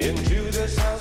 into this house.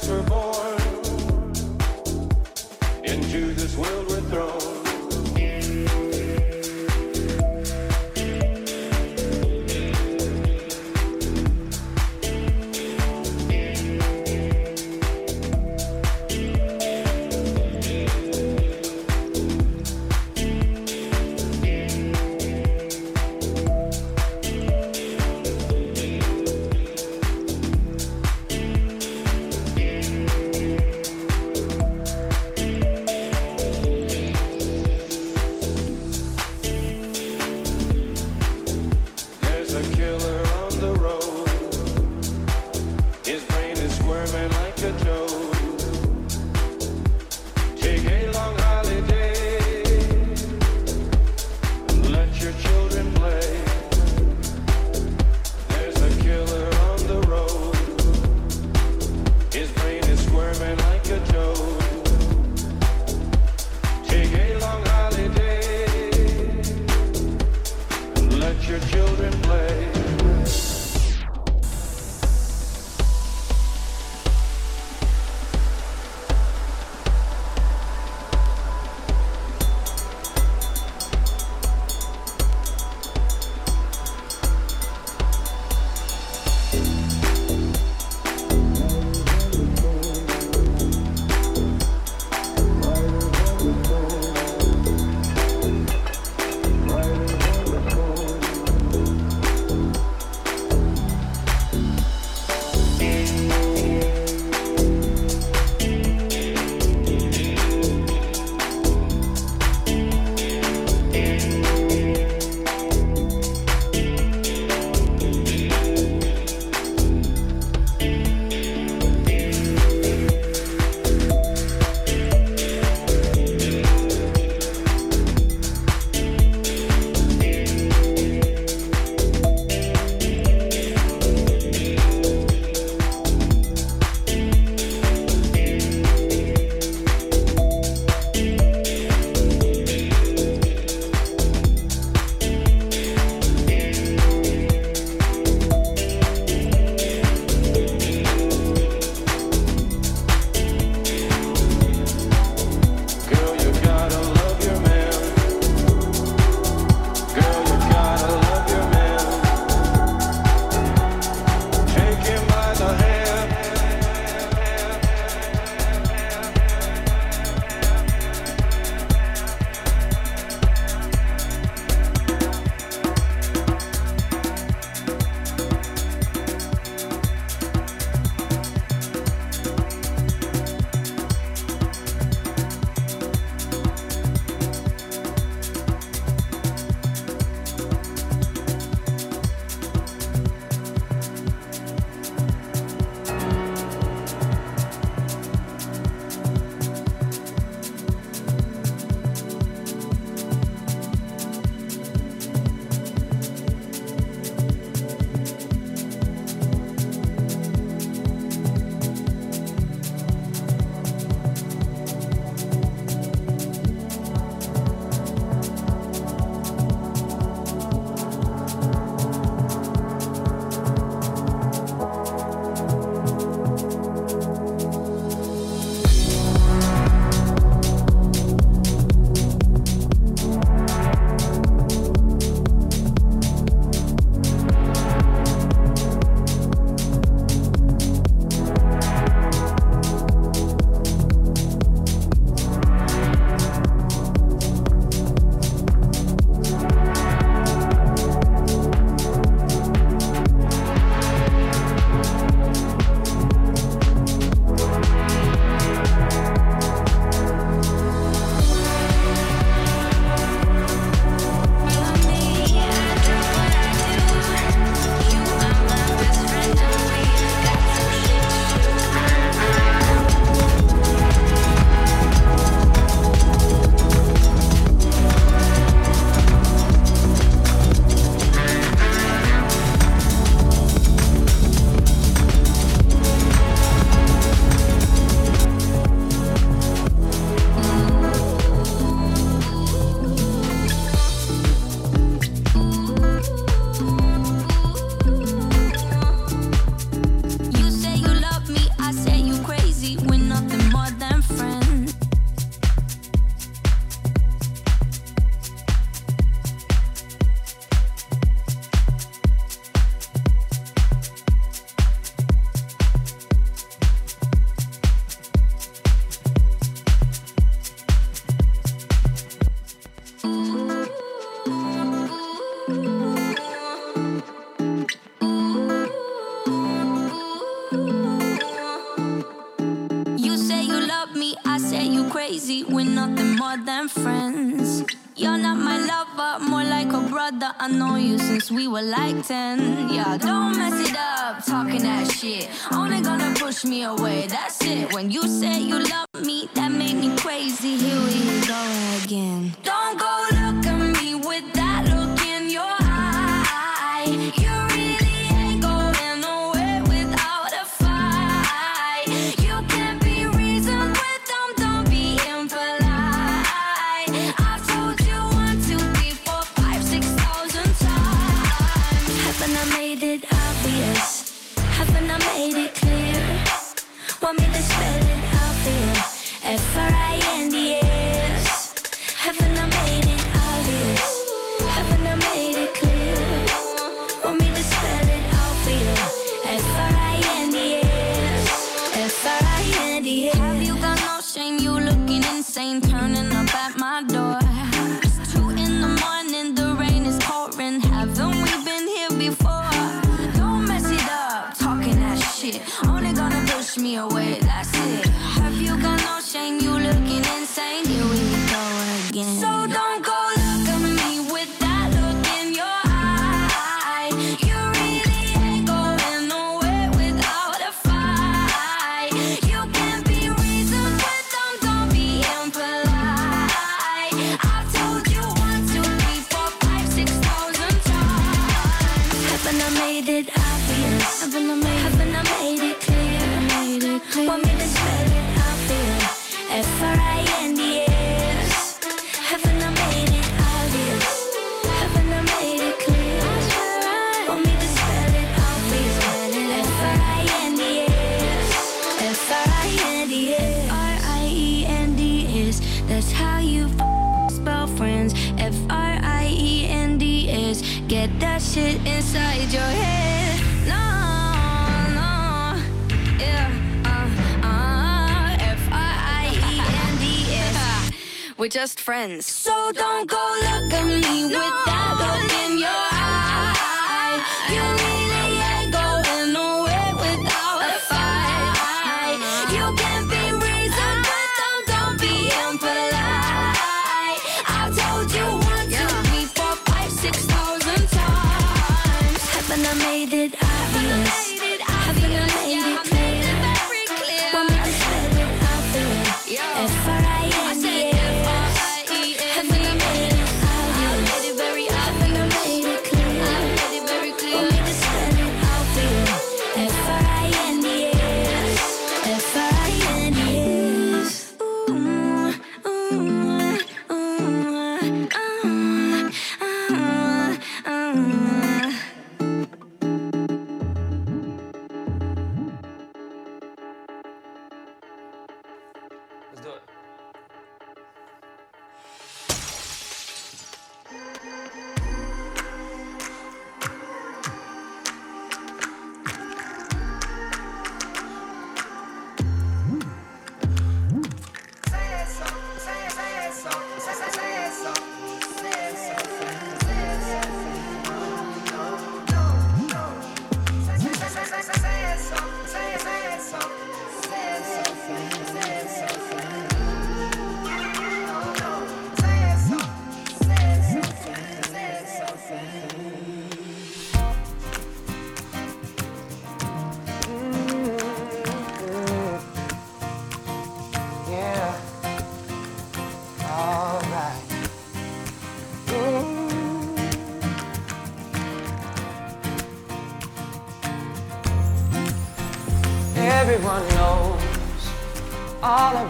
Let's do it.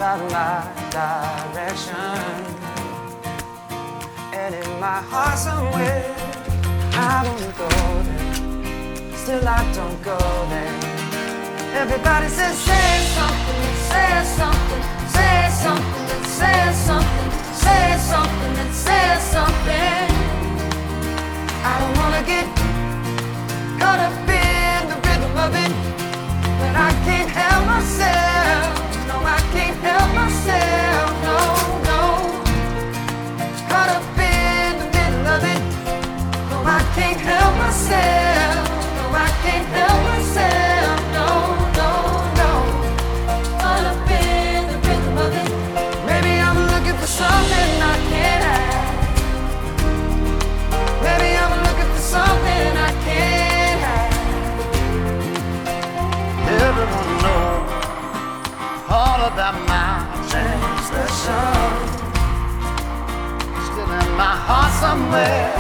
out my direction. And in my heart somewhere, I wanna go there. Still I don't go there. Everybody says, say something, say something, say something, and say something, say something, and say something. I don't wanna get caught up in the rhythm of it, but I can't help myself. somewhere.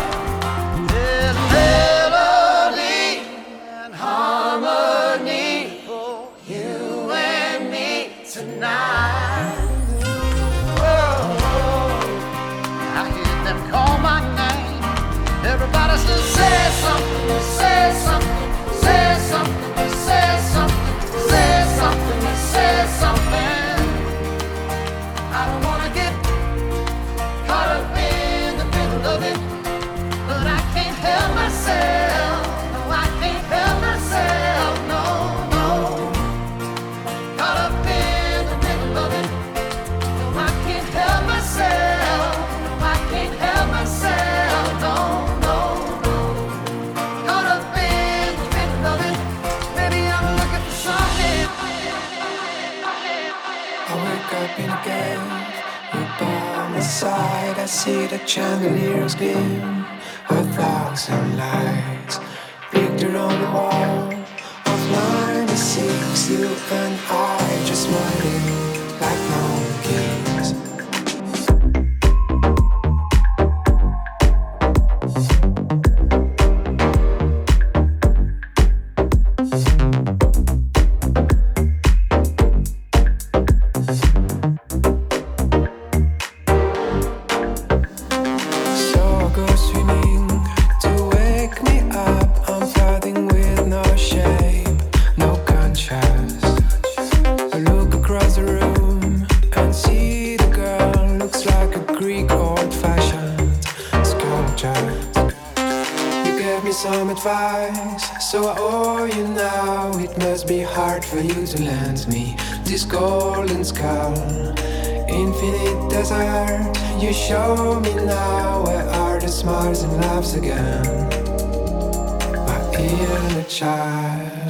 See the chandeliers gleam a thousand lights. Picture on the wall of 96, you skull. Infinite desert, you show me now where are the smiles and laughs again. My inner child.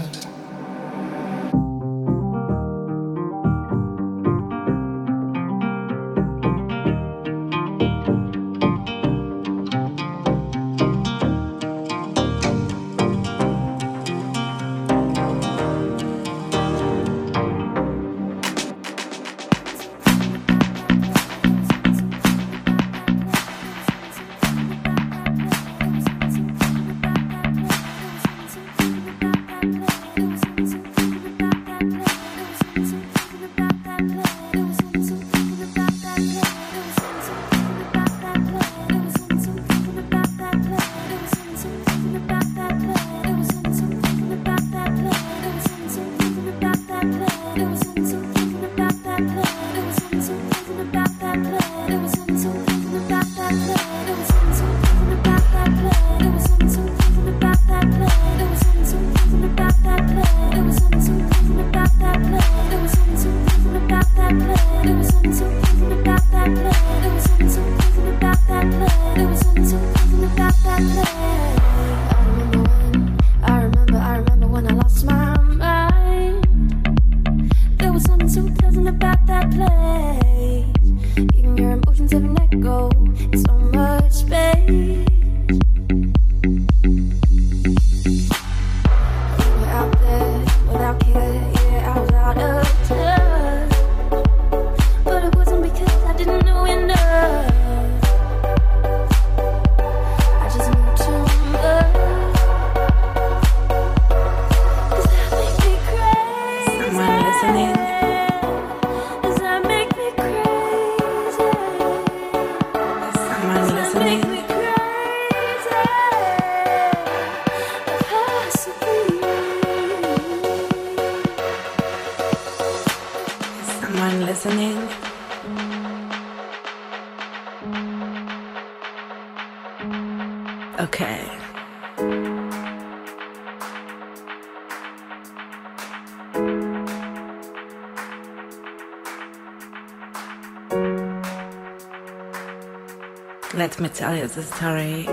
Tell you the story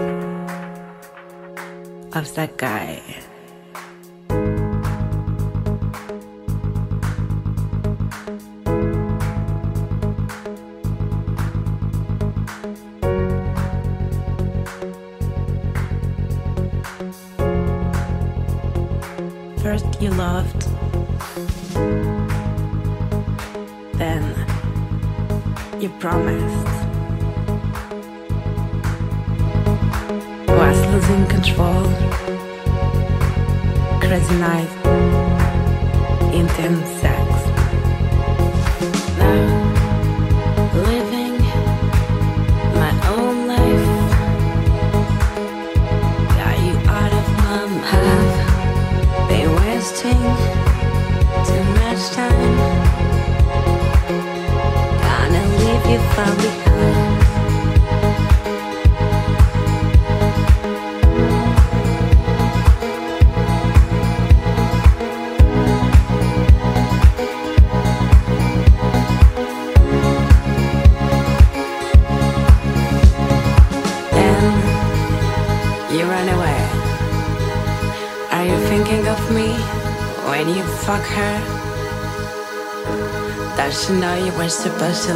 of that guy.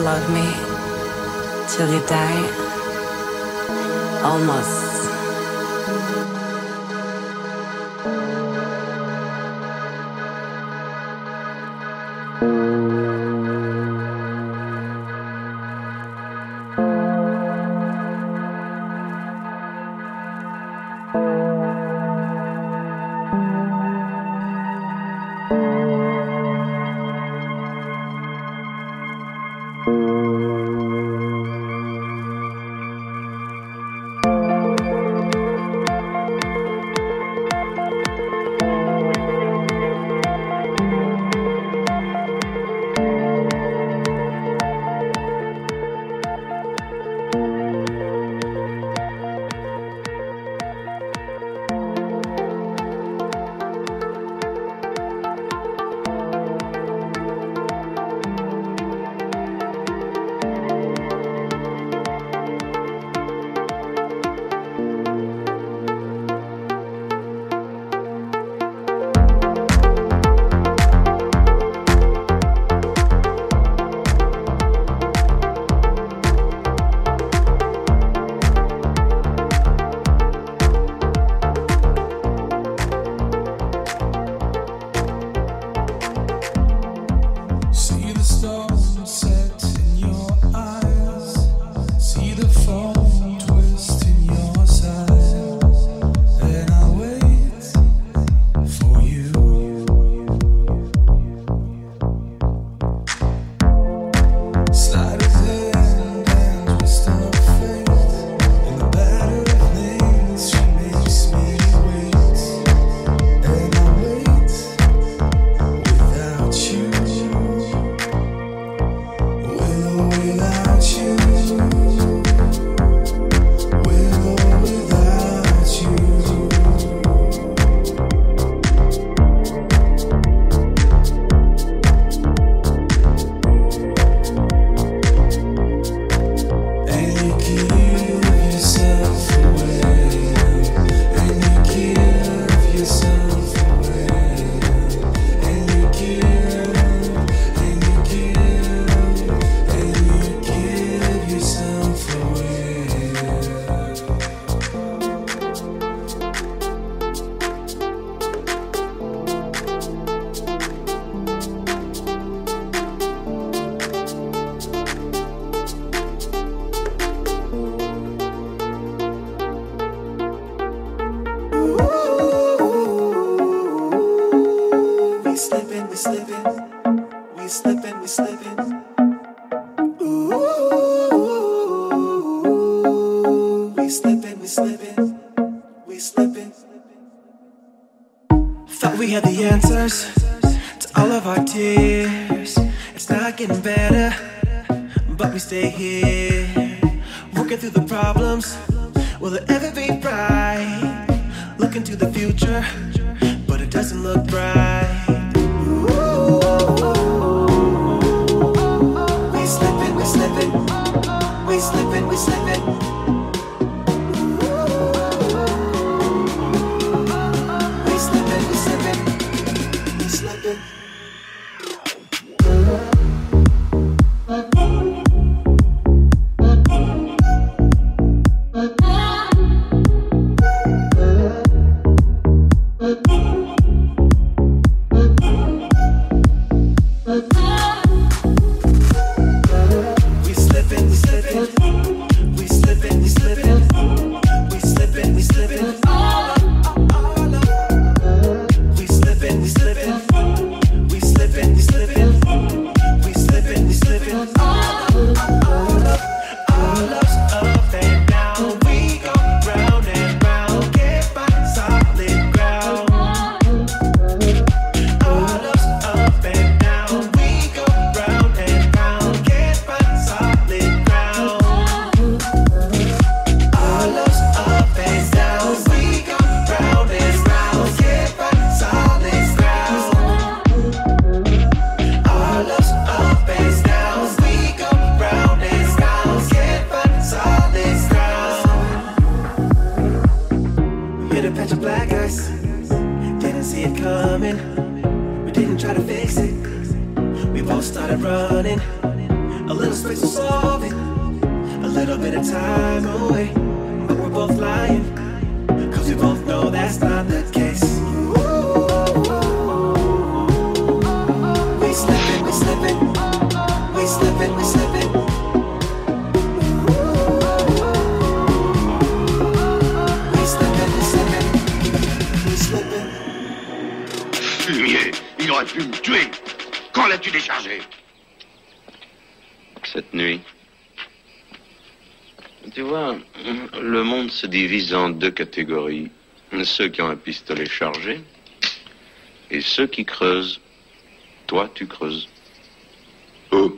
Love me till you die? Almost. Se divise en deux catégories. Ceux qui ont un pistolet chargé et ceux qui creusent. Toi, tu creuses. Où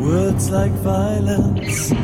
Words like violence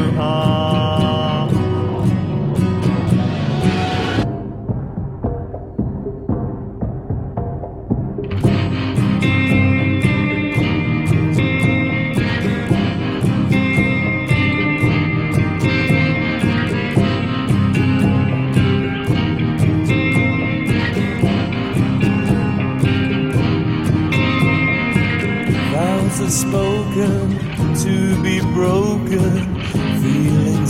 spoken to be broken.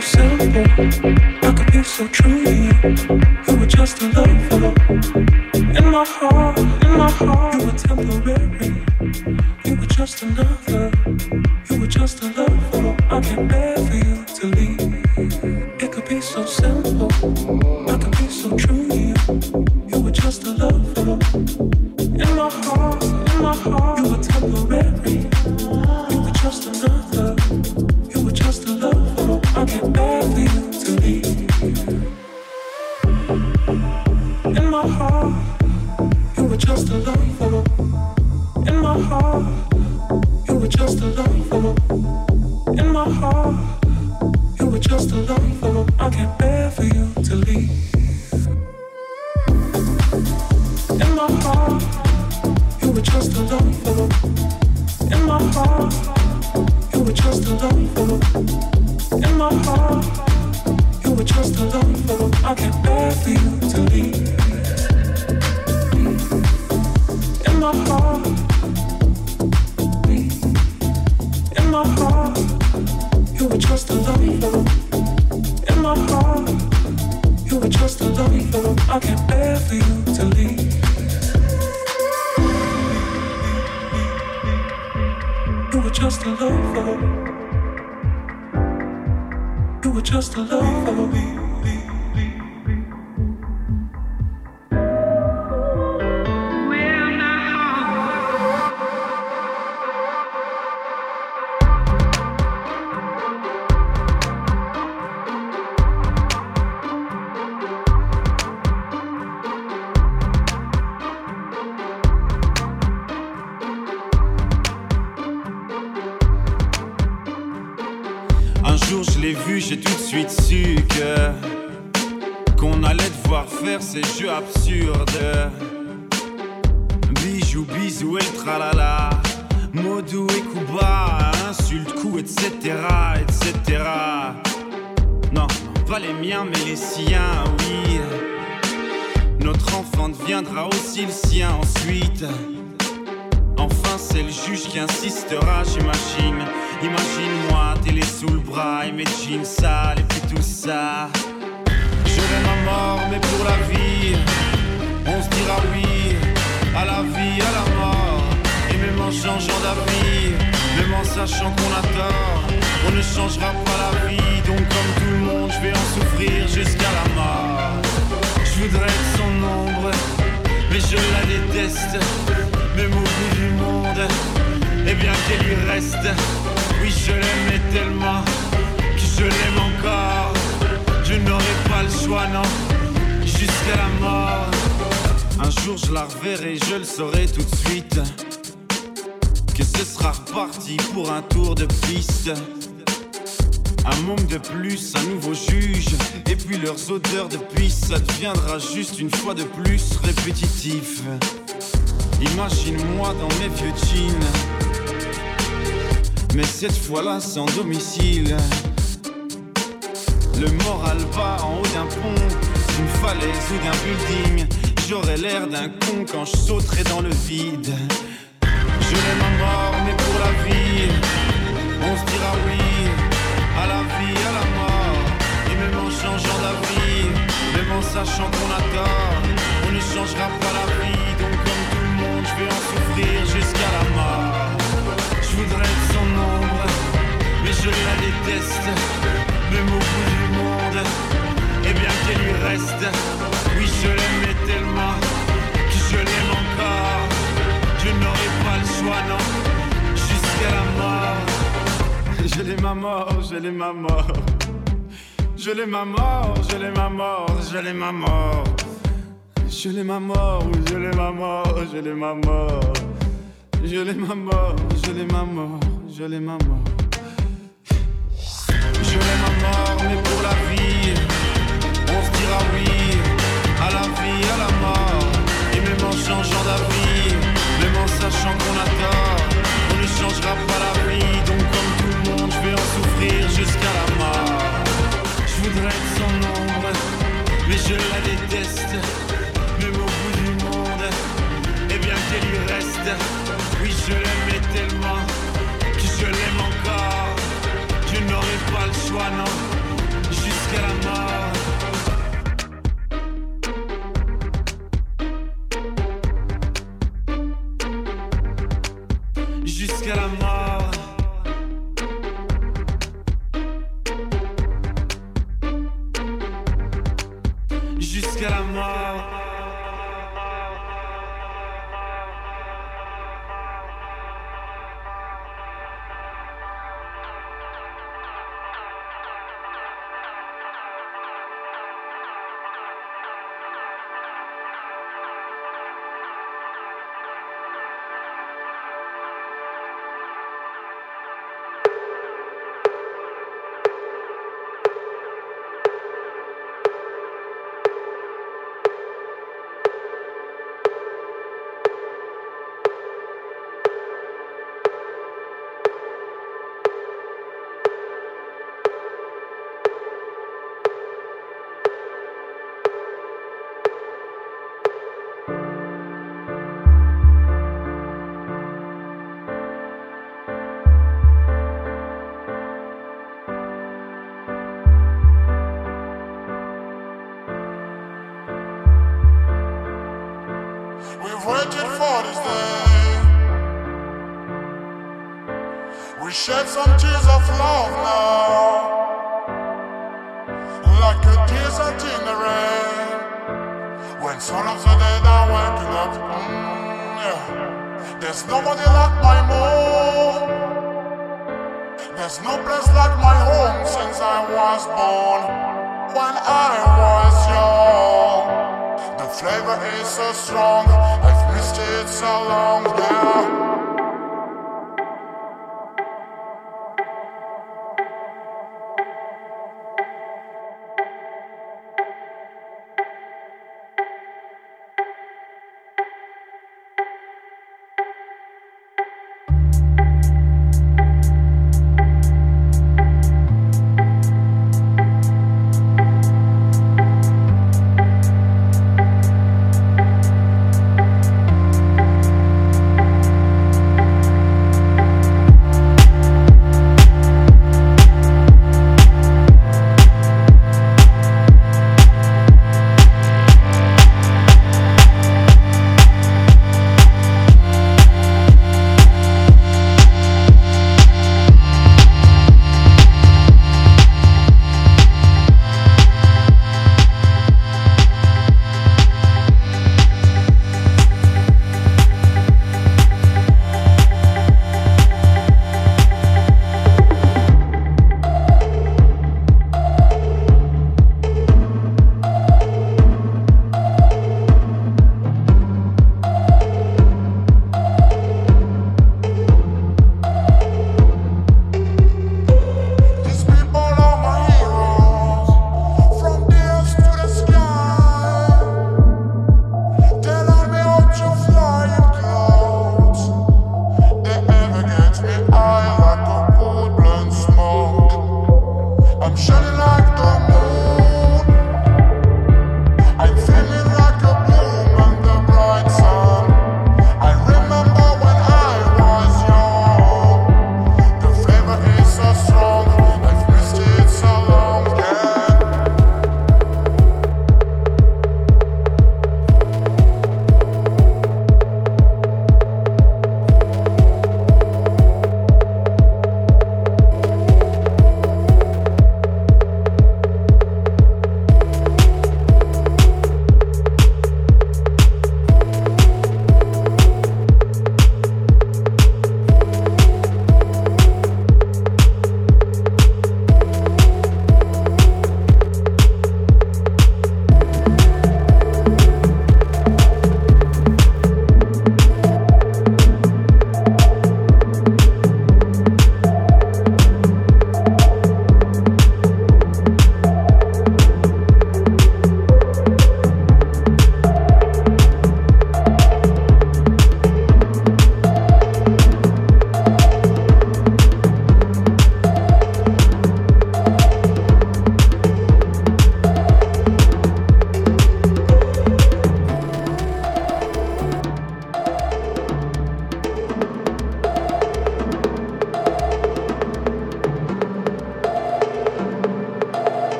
so simple, I could be so true to you. You were just a lover. In my heart, in my heart, you were temporary. You were just another. You were just a lover. I can't bear Just a love for you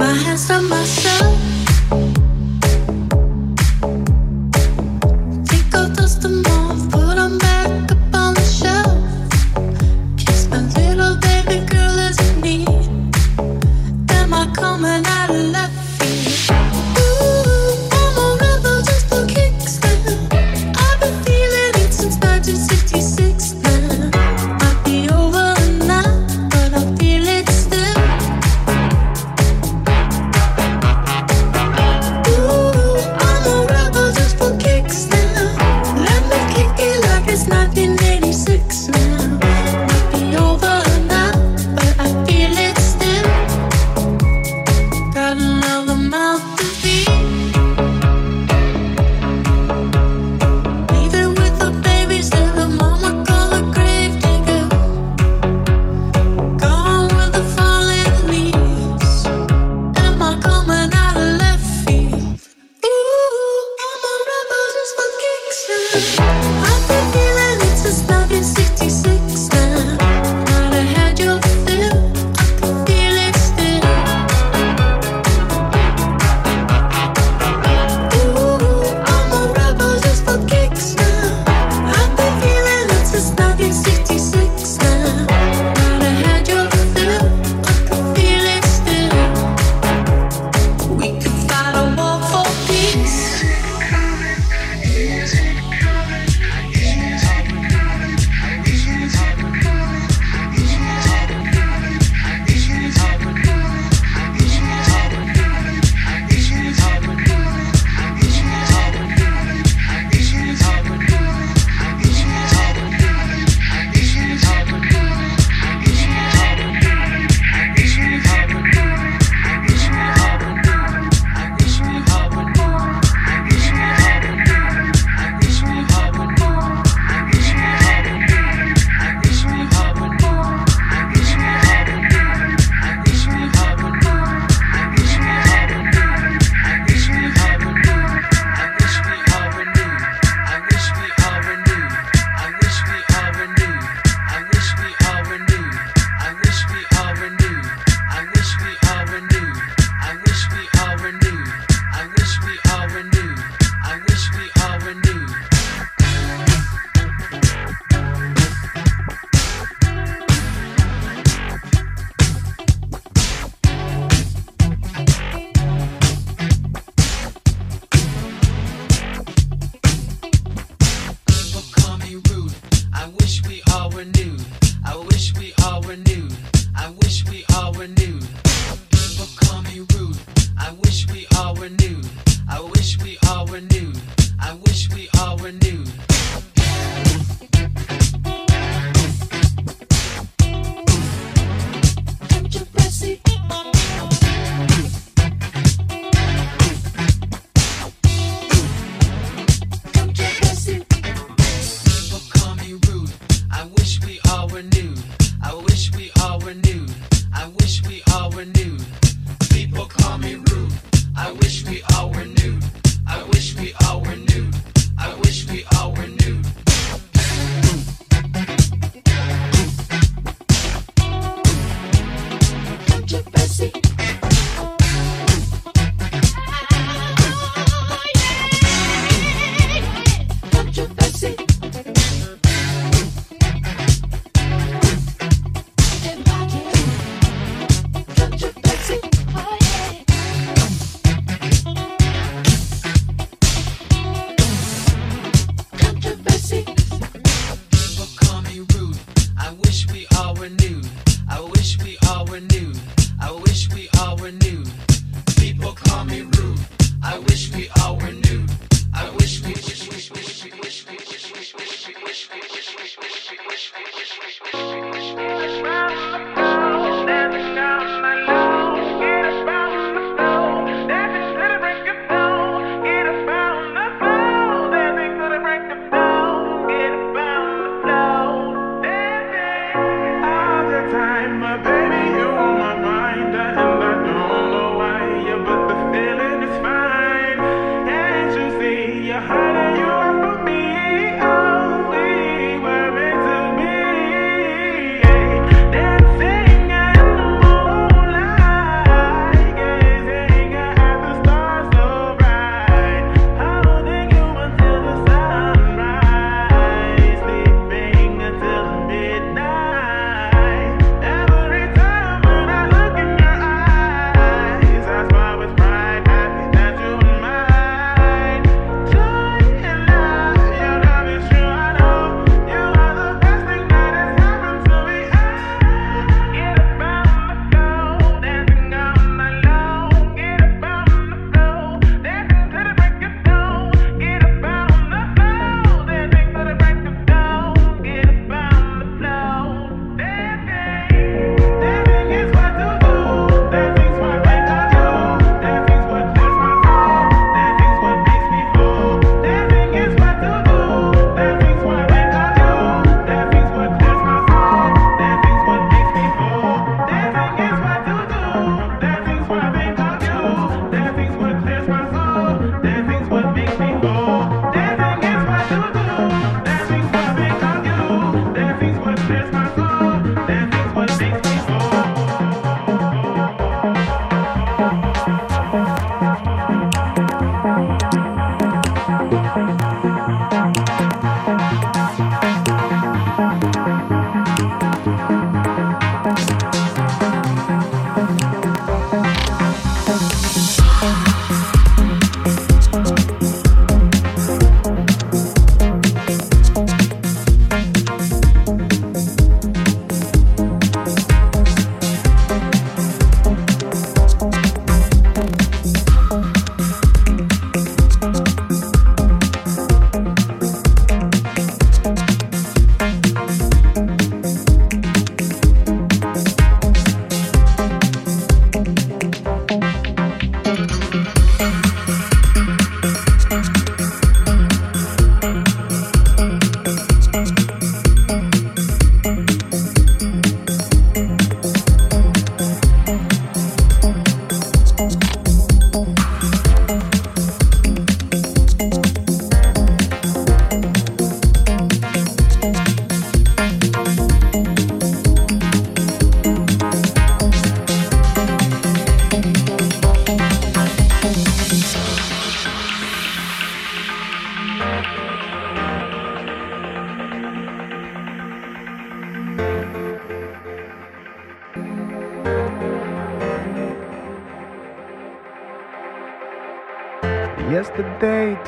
my hands on myself.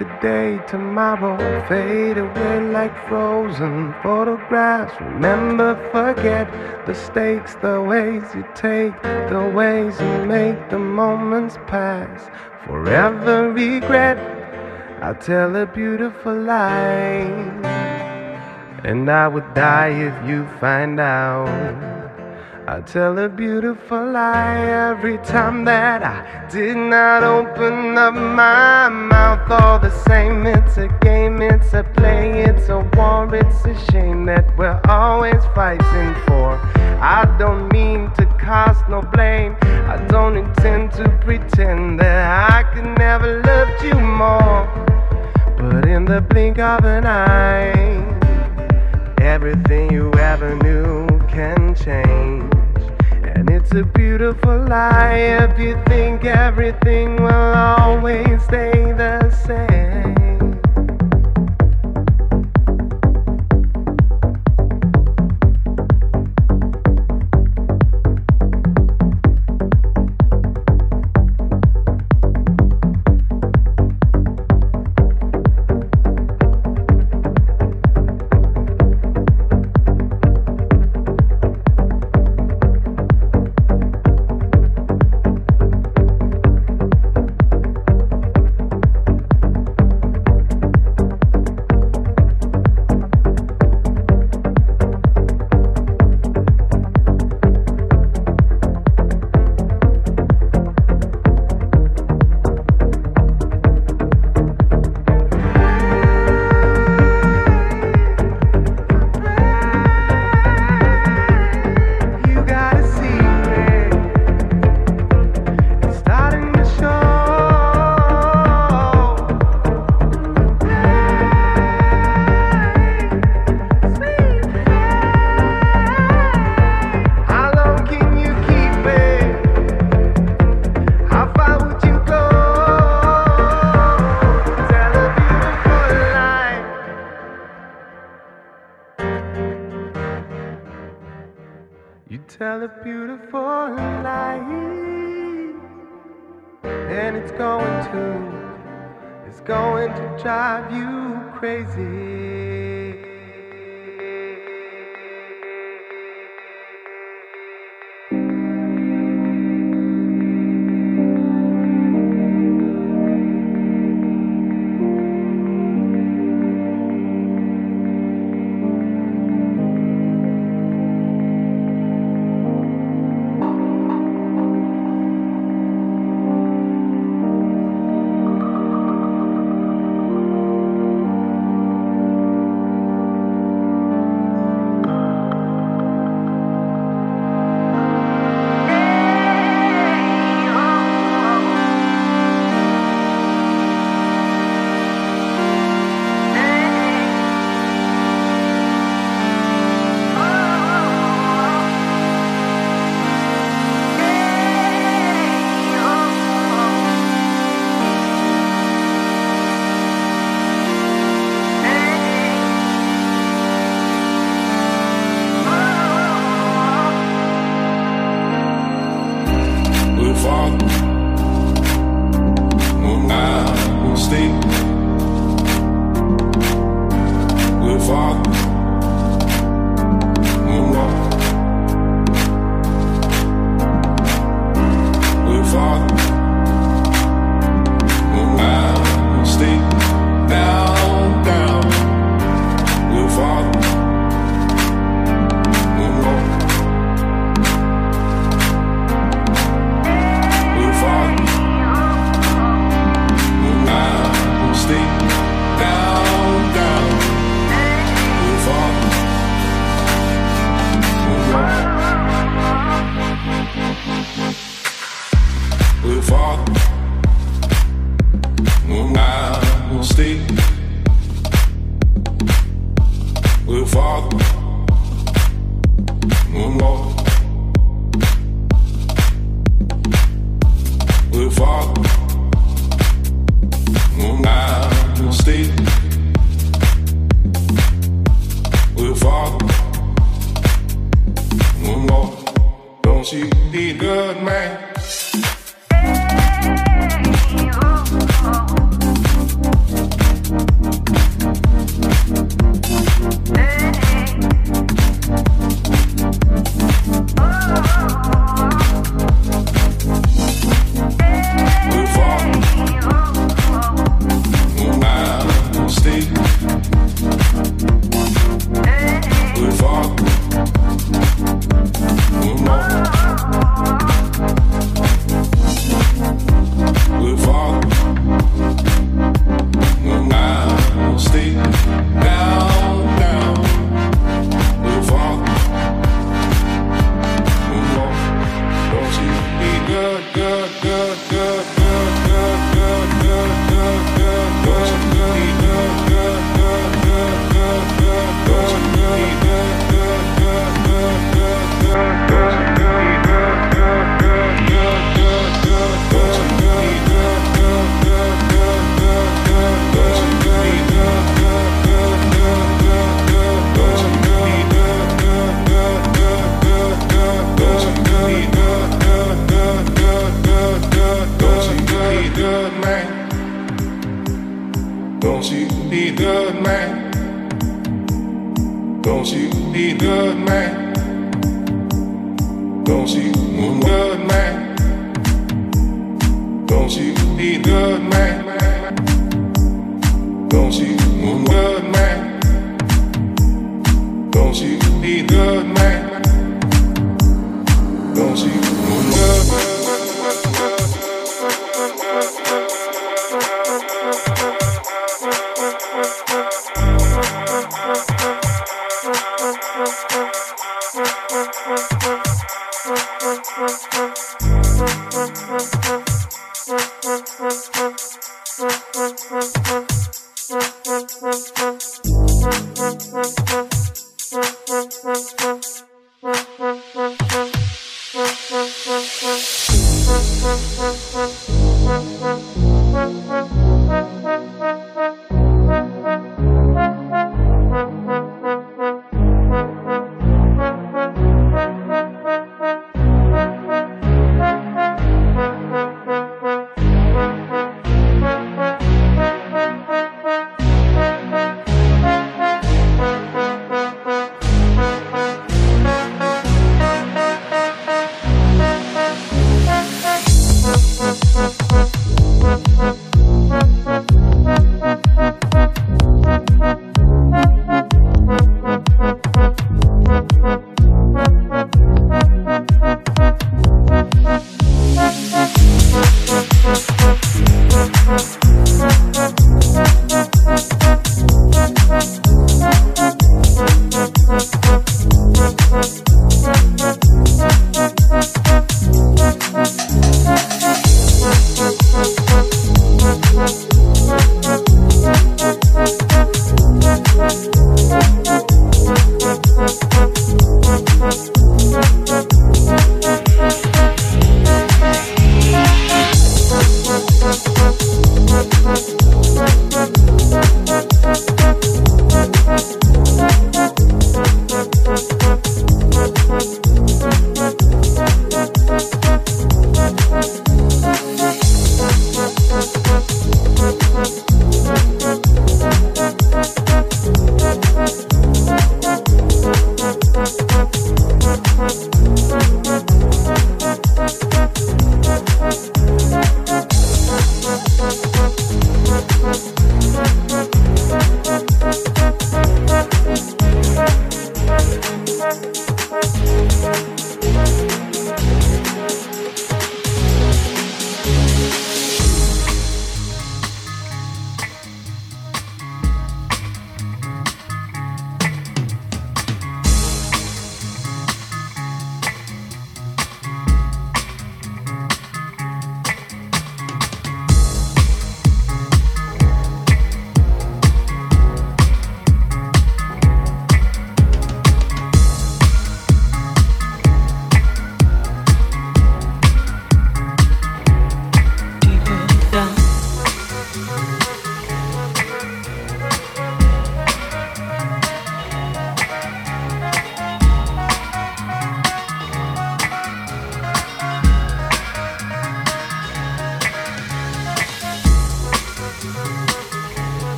Today, tomorrow, fade away like frozen photographs. Remember, forget the stakes, the ways you take, the ways you make the moments pass. Forever regret, I'll tell a beautiful lie. And I would die if you find out. I tell a beautiful lie every time that I did not open up my mouth. All it's a play, it's a war, it's a shame that we're always fighting for. I don't mean to cast no blame, I don't intend to pretend that I could never loved you more. But in the blink of an eye, everything you ever knew can change. And it's a beautiful lie if you think everything will always stay the same.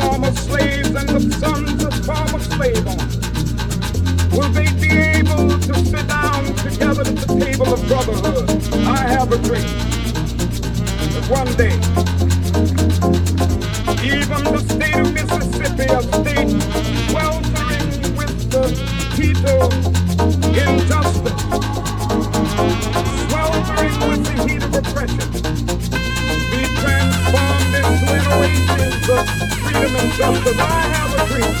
former slaves and the sons of former slave owners. Will they be able to sit down together at the table of brotherhood? I have a dream that one day women just as I have a preach.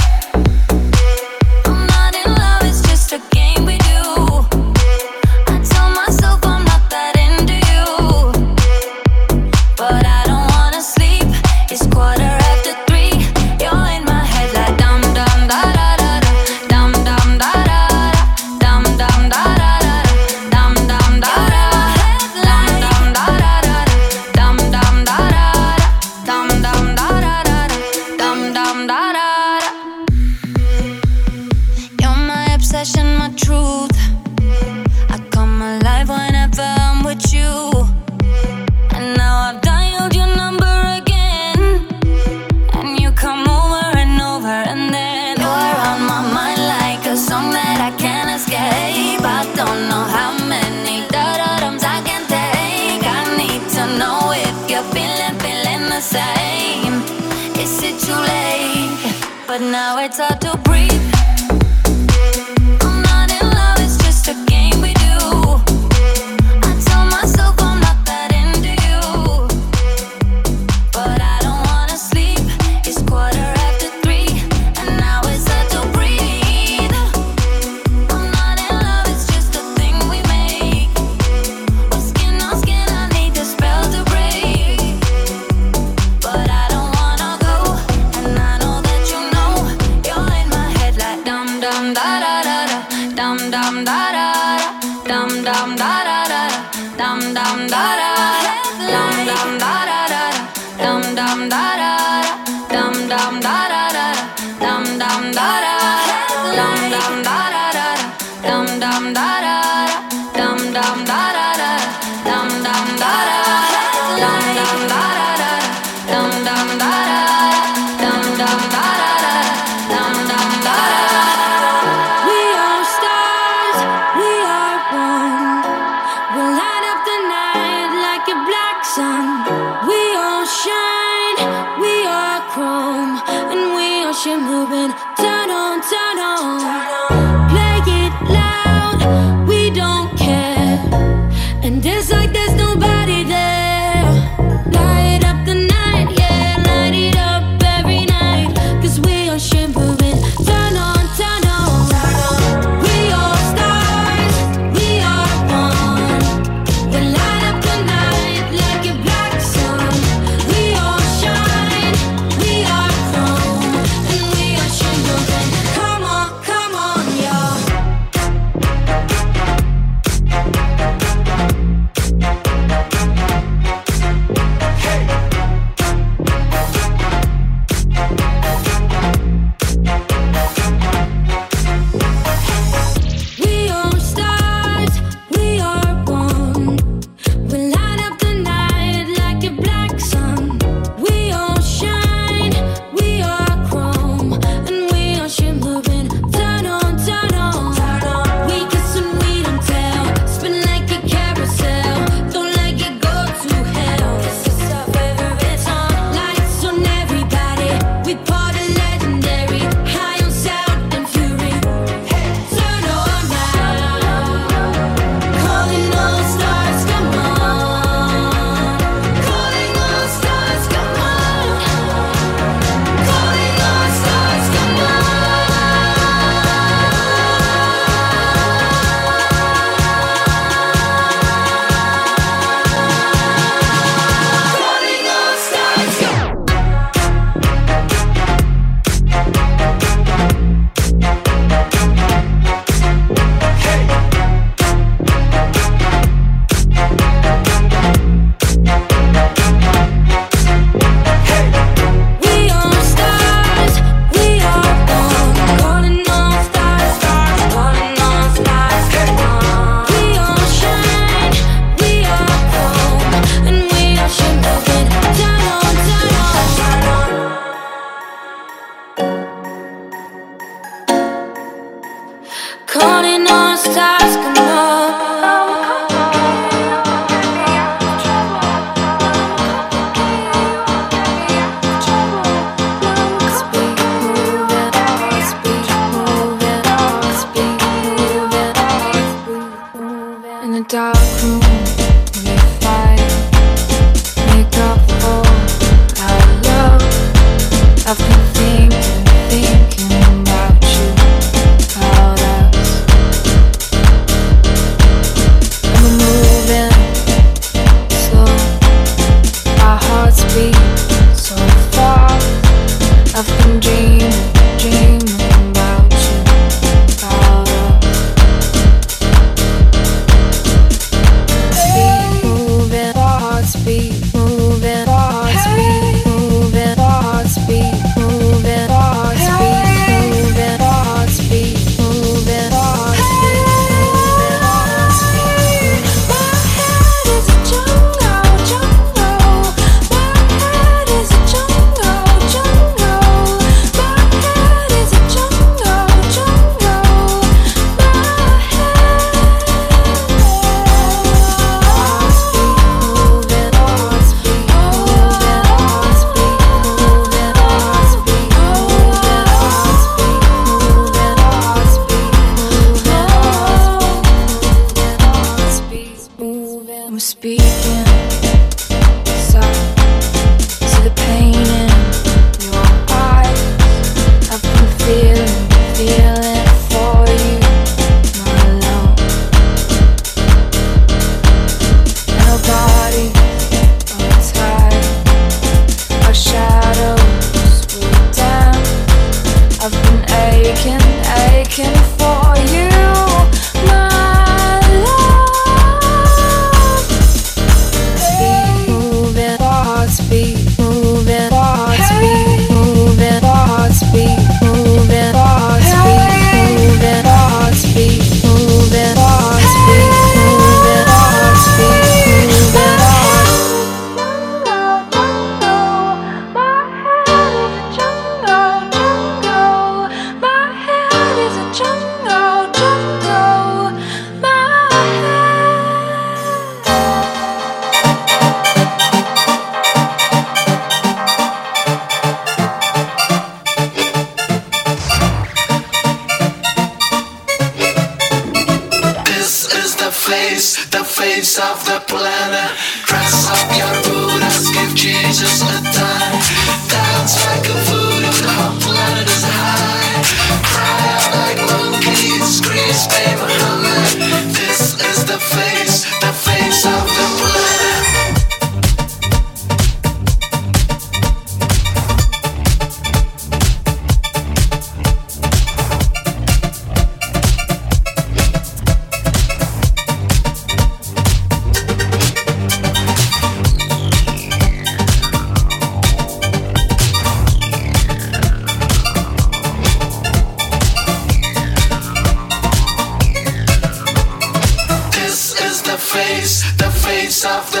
Of the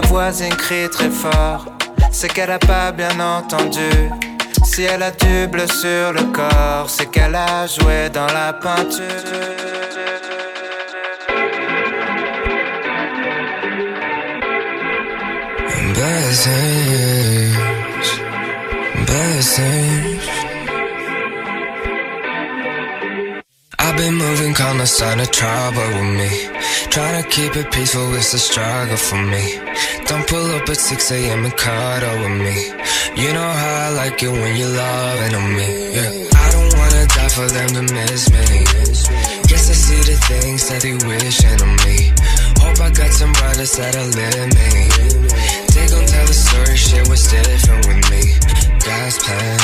La voisine crie très fort, c'est qu'elle a pas bien entendu. Si elle a du bleu sur le corps, c'est qu'elle a joué dans la peinture. Blessings, blessings. I've been moving calm, that's not a trouble with me. Trying to keep it peaceful, it's a struggle for me. Don't pull up at 6 a.m. and cuddle with me. You know how I like it when you're loving on me. Yeah. I don't wanna die for them to miss me. Guess I see the things that they wishing on me. Hope I got some brothers that'll live me. They gon' tell the story, shit was different with me. God's plan,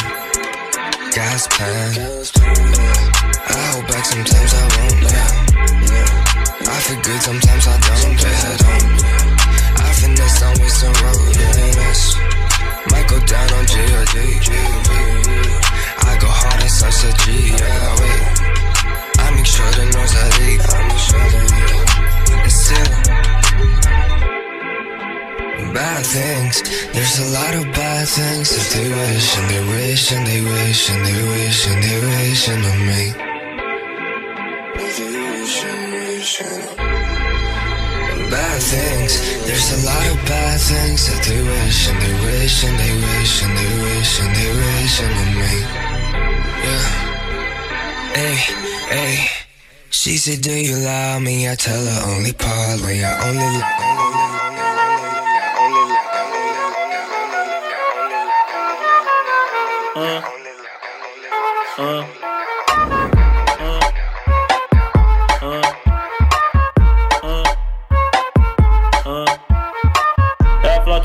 God's plan. I hold back sometimes I won't, yeah. yeah. I feel good sometimes I don't, yeah, I don't. I finesse on Weston Road, yeah. Might go down on G or D. I go hard on such a G, yeah, wait. I make sure the noise I leave, I make sure that, and still. Bad things, there's a lot of bad things that they wish and they wish and they wish and they wish and they wish on me. Bad things, there's a lot of bad things that they wish and they wish and they wish and they wish and they wish on me. Yeah. Hey, hey. She said, Do you love me? I tell her only partly. I only. Uh, uh,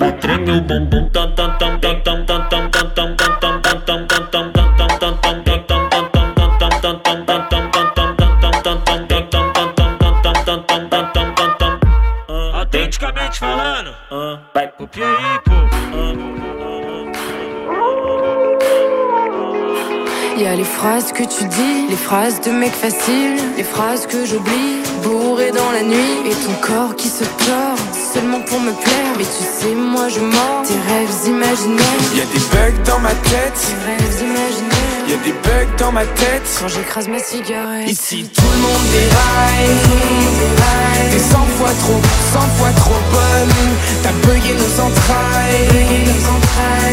O treme o les phrases que tu dis, les phrases de mecs faciles, les phrases que j'oublie bourré dans la nuit, et ton corps qui se tord seulement pour me plaire. Mais tu sais, moi je mords tes rêves imaginaires. Y a des bugs dans ma tête, Tes rêves imaginaires. y a des bugs dans ma tête. Quand j'écrase ma cigarette. Ici tout le monde déraille, T'es cent fois trop, cent fois trop bonne. T'as bugué nos entrailles,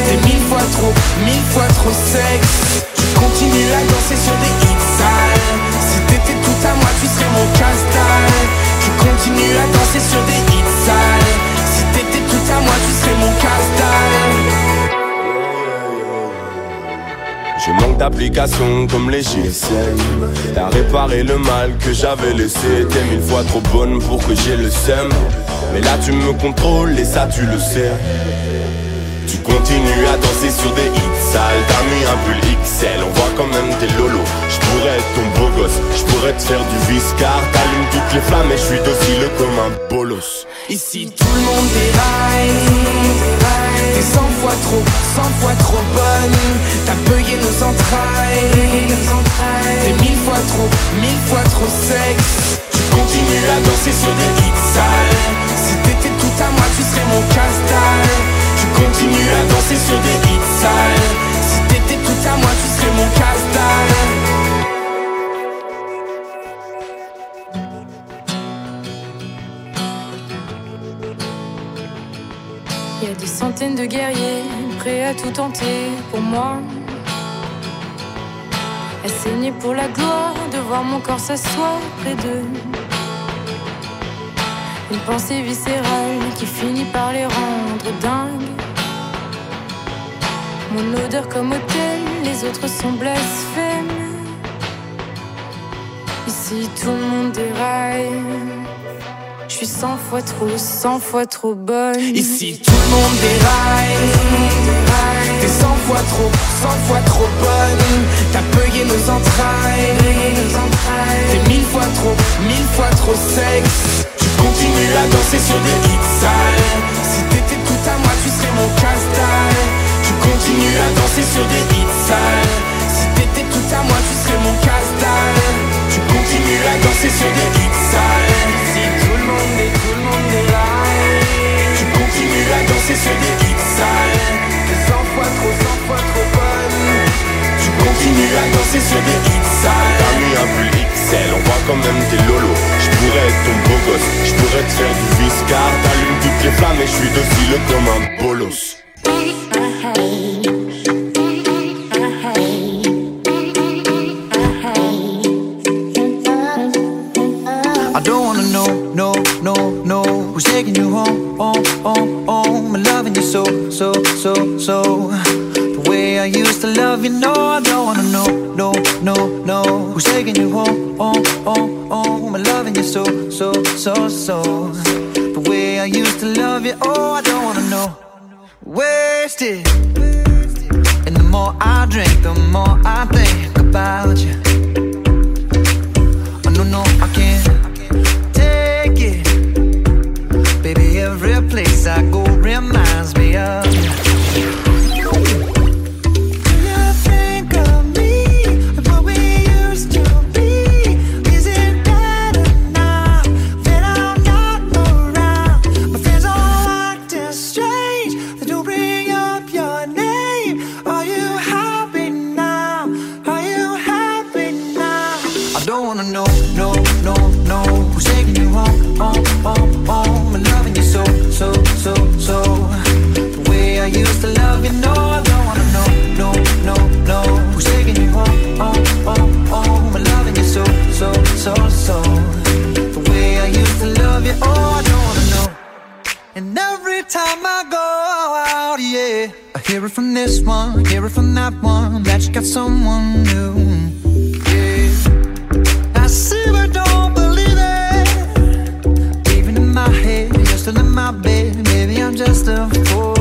T'es mille fois trop, mille fois trop sexe. Tu continues à danser sur des hits sales. Si t'étais tout à moi, tu serais mon casse-dalle. Tu continues à danser sur des hits sales. Si t'étais tout à moi, tu serais mon casse-dalle. Je manque d'applications comme les GSM T'as réparé le mal que j'avais laissé T'es mille fois trop bonne pour que j'ai le seum Mais là tu me contrôles et ça tu le sais Tu continues à danser sur des hits sales. T'as mis un pull XL, on voit quand même tes lolos. Je pourrais être ton beau gosse, je pourrais te faire du viscar T'allumes toutes les flammes et je suis docile comme un bolos. Ici tout le monde déraille. T'es cent fois trop, cent fois trop bonne. T'as bugué nos entrailles. T'es mille fois trop, mille fois trop sexe. Tu continues à danser sur des hits sales. Si t'étais tout à moi tu serais mon casse-dalle Tu continues à danser sur des hits sales Si t'étais tout à moi tu serais mon casse-dalle Il y a des centaines de guerriers prêts à tout tenter pour moi. À saigner pour la gloire de voir mon corps s'asseoir près d'eux. Une pensée viscérale qui finit par les rendre dingues. Mon odeur comme hôtel, les autres sont blasphèmes. Ici tout le monde déraille. Je suis cent fois trop, cent fois trop bonne. Ici tout le monde déraille T'es cent fois trop, cent fois trop bonne T'as bugué nos entrailles T'es mille fois trop, mille fois trop sexe Tu continues à danser sur des hits sales Si t'étais tout à moi tu serais mon casse-dalle Tu continues à danser sur des hits sales. Si t'étais tout à moi tu serais mon casse-dalle. Tu continues à danser sur des hits sales. Si tout le monde est, tout le monde est là. Tu continues à danser sur des hits sales. Cent fois trop, cent fois trop bonne Tu continues à danser sur des hits sales. T'as mis un pull XL, on voit quand même tes lolos. Je pourrais être ton beau gosse, je pourrais te faire du viscar T'allumes toutes les flammes et je suis docile comme un bolos so, so, so, so. The way I used to love you, no I don't wanna know, no, no, no Who's taking you home, home, home, home And loving you so, so, so, so. The way I used to love you, oh I don't wanna know Wasted And the more I drink, the more I think about you Oh no, no, I can't take it. Baby, every place I go reminds me of hear it from this one, hear it from that one That you got someone new yeah. I see but don't believe it. Even in my head, you're still in my bed. Maybe I'm just a fool.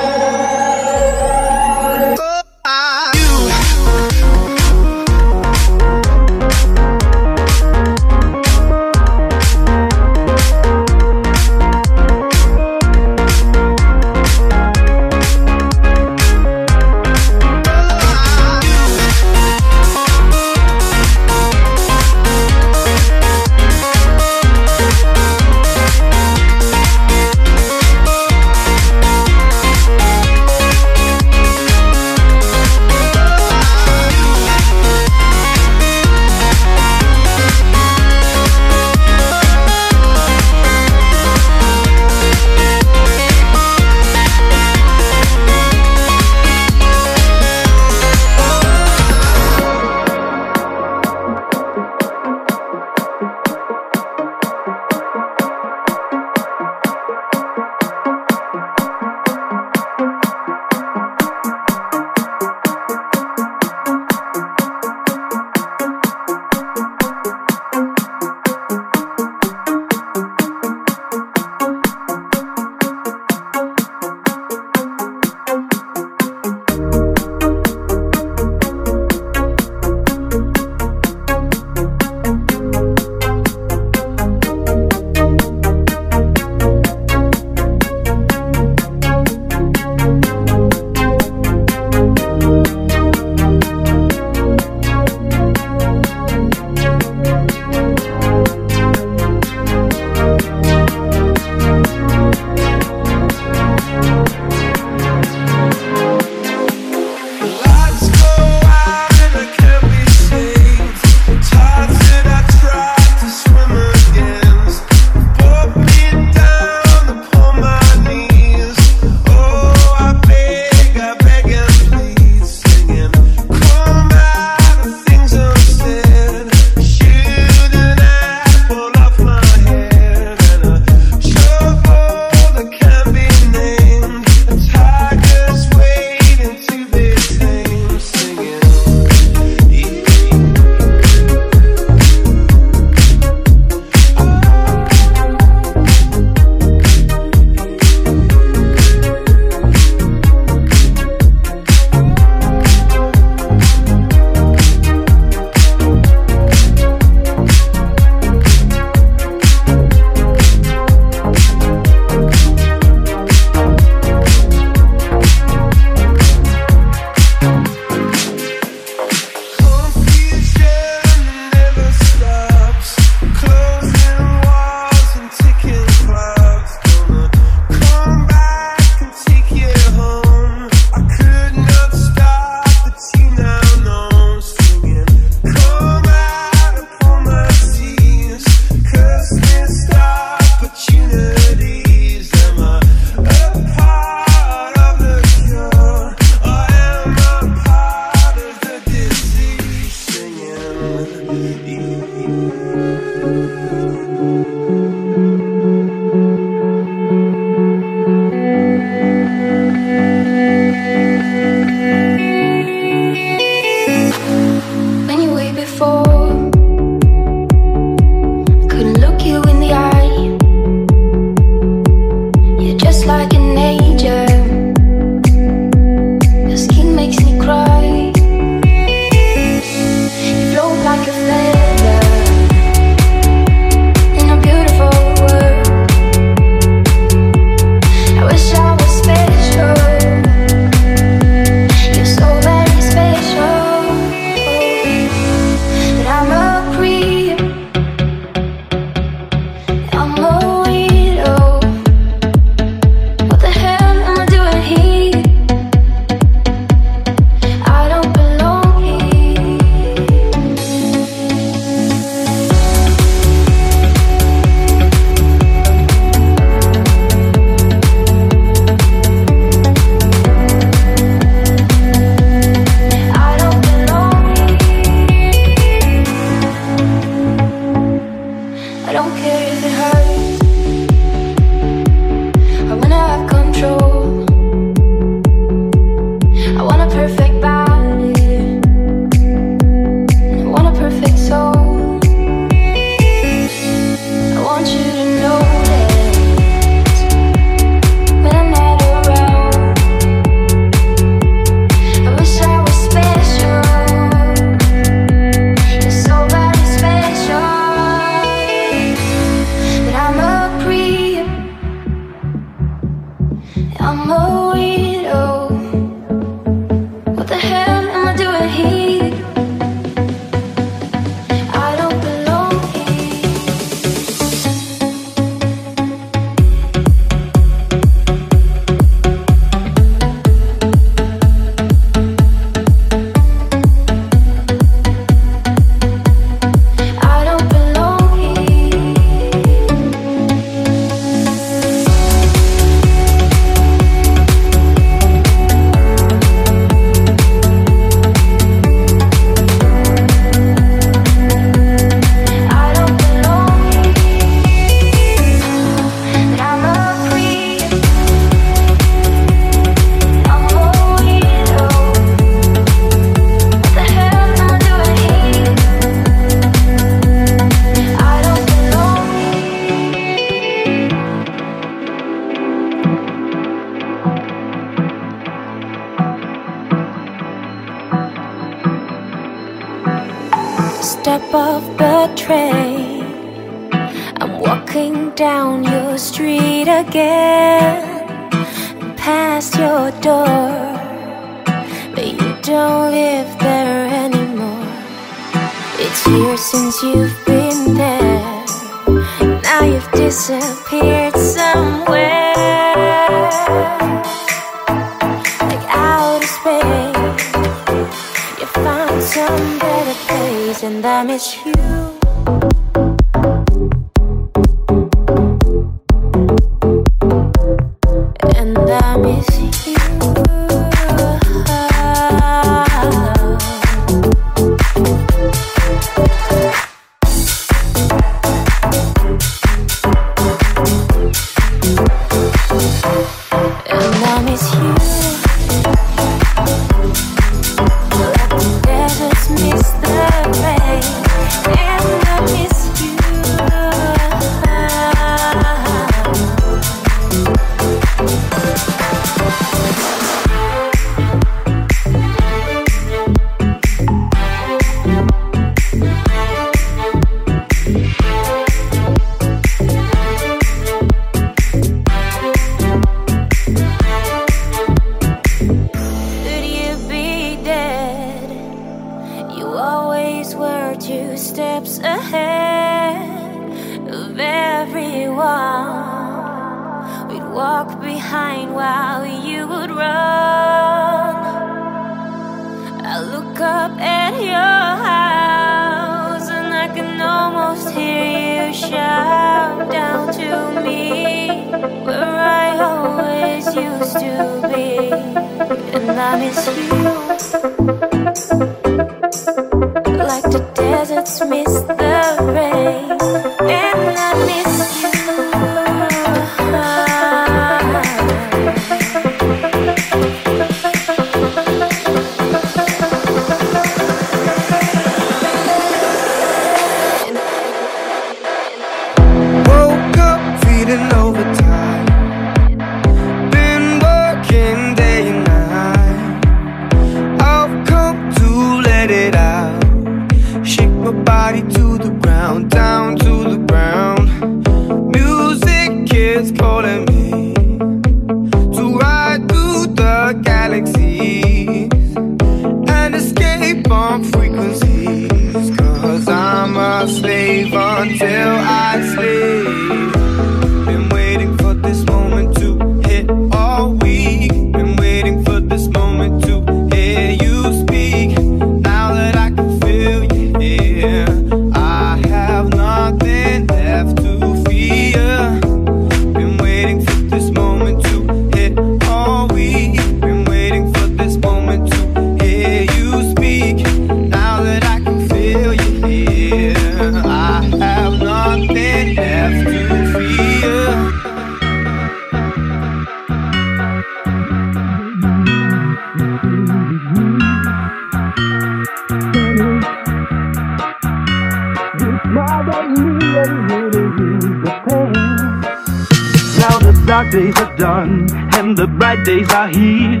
dark days are done and the bright days are here.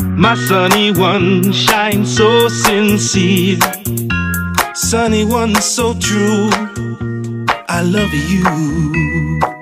My sunny one shines so sincere. Sunny one so true. I love you.